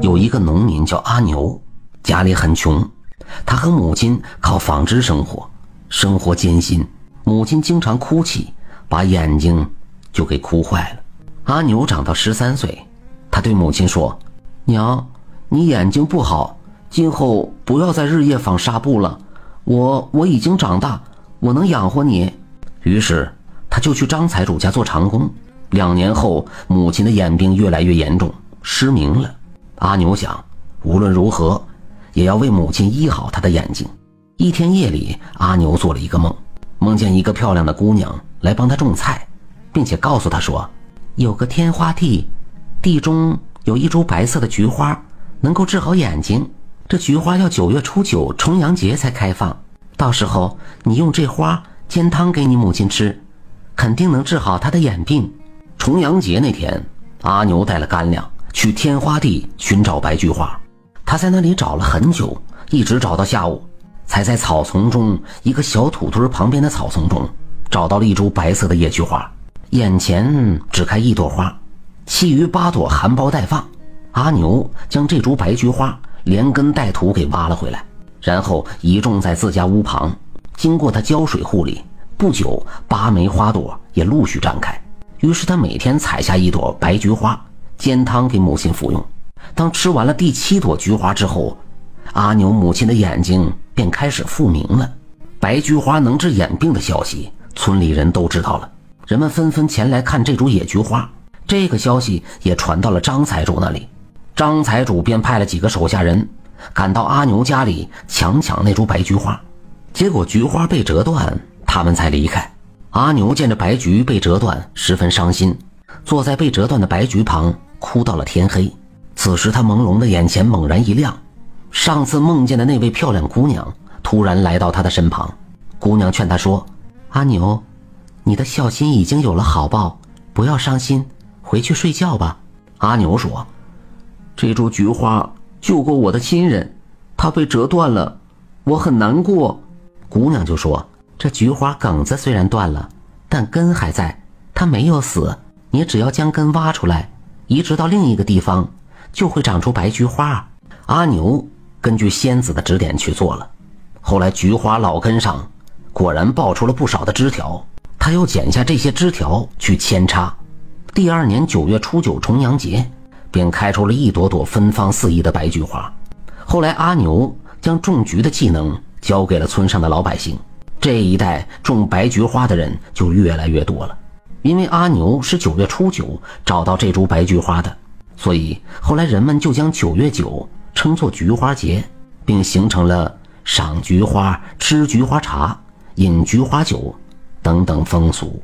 有一个农民叫阿牛，家里很穷，他和母亲靠纺织生活，生活艰辛。母亲经常哭泣，把眼睛就给哭坏了。阿牛长到十三岁，他对母亲说：“娘，你眼睛不好，今后不要再日夜纺纱布了。我我已经长大，我能养活你。”于是他就去张财主家做长工。两年后，母亲的眼病越来越严重，失明了。阿牛想，无论如何，也要为母亲医好她的眼睛。一天夜里，阿牛做了一个梦，梦见一个漂亮的姑娘来帮他种菜，并且告诉他说，有个天花地，地中有一株白色的菊花，能够治好眼睛。这菊花要九月初九重阳节才开放，到时候你用这花煎汤给你母亲吃，肯定能治好她的眼病。重阳节那天，阿牛带了干粮。去天花地寻找白菊花，他在那里找了很久，一直找到下午，才在草丛中一个小土堆旁边的草丛中找到了一株白色的野菊花。眼前只开一朵花，其余八朵含苞待放。阿牛将这株白菊花连根带土给挖了回来，然后移种在自家屋旁。经过他浇水护理，不久八枚花朵也陆续绽开。于是他每天采下一朵白菊花。煎汤给母亲服用。当吃完了第七朵菊花之后，阿牛母亲的眼睛便开始复明了。白菊花能治眼病的消息，村里人都知道了，人们纷纷前来看这株野菊花。这个消息也传到了张财主那里，张财主便派了几个手下人赶到阿牛家里强抢那株白菊花。结果菊花被折断，他们才离开。阿牛见着白菊被折断，十分伤心，坐在被折断的白菊旁。哭到了天黑，此时他朦胧的眼前猛然一亮，上次梦见的那位漂亮姑娘突然来到他的身旁。姑娘劝他说：“阿牛，你的孝心已经有了好报，不要伤心，回去睡觉吧。”阿牛说：“这株菊花救过我的亲人，它被折断了，我很难过。”姑娘就说：“这菊花梗子虽然断了，但根还在，它没有死。你只要将根挖出来。”移植到另一个地方，就会长出白菊花。阿牛根据仙子的指点去做了，后来菊花老根上果然爆出了不少的枝条。他又剪下这些枝条去扦插，第二年九月初九重阳节，便开出了一朵朵芬芳四溢的白菊花。后来阿牛将种菊的技能交给了村上的老百姓，这一代种白菊花的人就越来越多了。因为阿牛是九月初九找到这株白菊花的，所以后来人们就将九月九称作菊花节，并形成了赏菊花、吃菊花茶、饮菊花酒等等风俗。